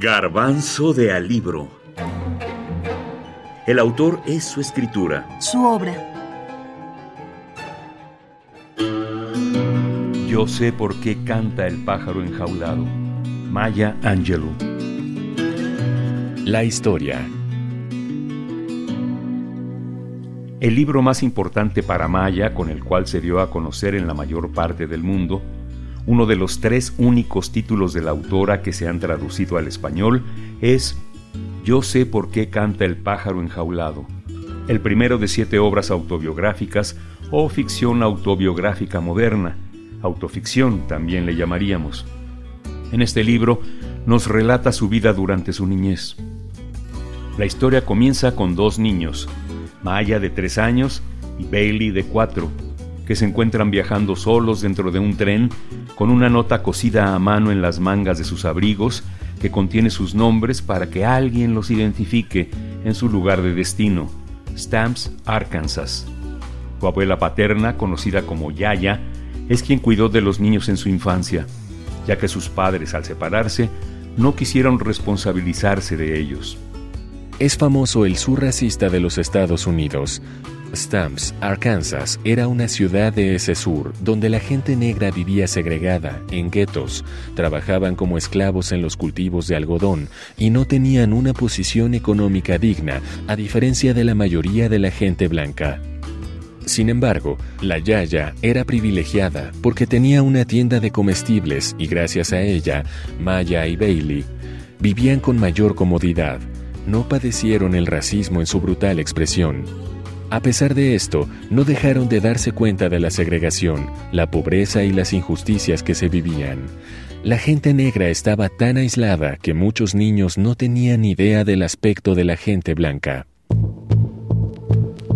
Garbanzo de Alibro. El autor es su escritura. Su obra. Yo sé por qué canta el pájaro enjaulado. Maya Angelou. La historia. El libro más importante para Maya, con el cual se dio a conocer en la mayor parte del mundo, uno de los tres únicos títulos de la autora que se han traducido al español, es Yo sé por qué canta el pájaro enjaulado, el primero de siete obras autobiográficas o ficción autobiográfica moderna, autoficción también le llamaríamos. En este libro nos relata su vida durante su niñez. La historia comienza con dos niños, Maya de tres años y Bailey de cuatro, que se encuentran viajando solos dentro de un tren con una nota cosida a mano en las mangas de sus abrigos que contiene sus nombres para que alguien los identifique en su lugar de destino, Stamps, Arkansas. Su abuela paterna, conocida como Yaya, es quien cuidó de los niños en su infancia, ya que sus padres al separarse no quisieron responsabilizarse de ellos. Es famoso el sur racista de los Estados Unidos. Stamps, Arkansas, era una ciudad de ese sur donde la gente negra vivía segregada, en guetos, trabajaban como esclavos en los cultivos de algodón y no tenían una posición económica digna, a diferencia de la mayoría de la gente blanca. Sin embargo, la Yaya era privilegiada porque tenía una tienda de comestibles y gracias a ella, Maya y Bailey vivían con mayor comodidad. No padecieron el racismo en su brutal expresión. A pesar de esto, no dejaron de darse cuenta de la segregación, la pobreza y las injusticias que se vivían. La gente negra estaba tan aislada que muchos niños no tenían idea del aspecto de la gente blanca.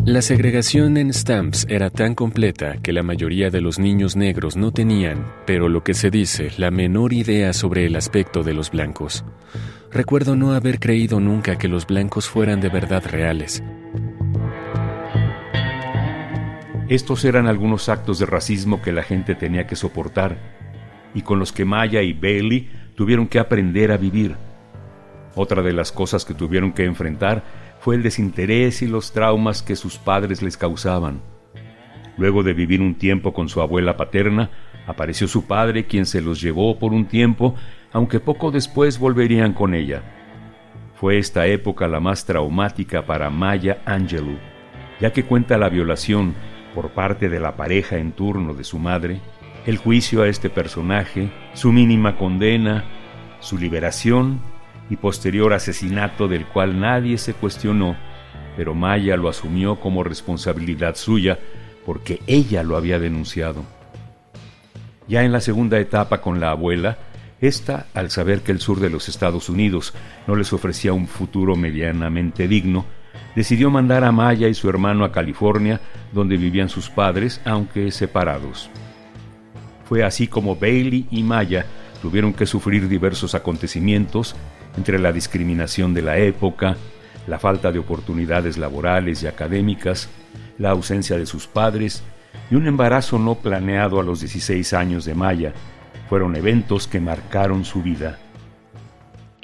La segregación en Stamps era tan completa que la mayoría de los niños negros no tenían, pero lo que se dice, la menor idea sobre el aspecto de los blancos. Recuerdo no haber creído nunca que los blancos fueran de verdad reales. Estos eran algunos actos de racismo que la gente tenía que soportar y con los que Maya y Bailey tuvieron que aprender a vivir. Otra de las cosas que tuvieron que enfrentar fue el desinterés y los traumas que sus padres les causaban. Luego de vivir un tiempo con su abuela paterna, apareció su padre quien se los llevó por un tiempo, aunque poco después volverían con ella. Fue esta época la más traumática para Maya Angelou, ya que cuenta la violación por parte de la pareja en turno de su madre, el juicio a este personaje, su mínima condena, su liberación y posterior asesinato del cual nadie se cuestionó, pero Maya lo asumió como responsabilidad suya porque ella lo había denunciado. Ya en la segunda etapa con la abuela, esta, al saber que el sur de los Estados Unidos no les ofrecía un futuro medianamente digno, decidió mandar a Maya y su hermano a California, donde vivían sus padres, aunque separados. Fue así como Bailey y Maya tuvieron que sufrir diversos acontecimientos entre la discriminación de la época, la falta de oportunidades laborales y académicas, la ausencia de sus padres y un embarazo no planeado a los 16 años de Maya, fueron eventos que marcaron su vida.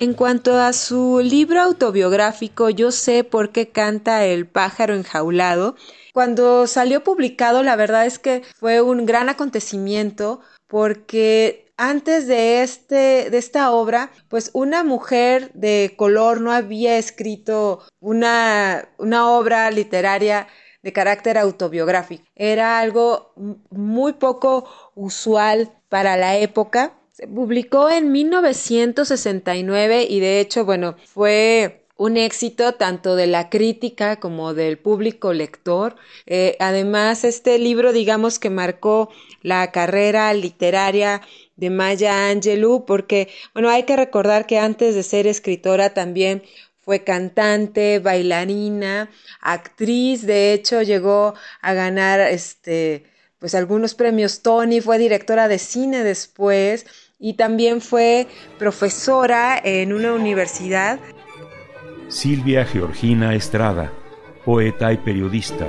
En cuanto a su libro autobiográfico, Yo sé por qué canta el pájaro enjaulado, cuando salió publicado, la verdad es que fue un gran acontecimiento porque antes de, este, de esta obra, pues una mujer de color no había escrito una, una obra literaria de carácter autobiográfico. Era algo muy poco usual para la época. Se publicó en 1969 y de hecho, bueno, fue un éxito tanto de la crítica como del público lector. Eh, además, este libro, digamos que marcó la carrera literaria de Maya Angelou, porque, bueno, hay que recordar que antes de ser escritora también fue cantante, bailarina, actriz, de hecho llegó a ganar este pues algunos premios Tony, fue directora de cine después y también fue profesora en una universidad. Silvia Georgina Estrada, poeta y periodista.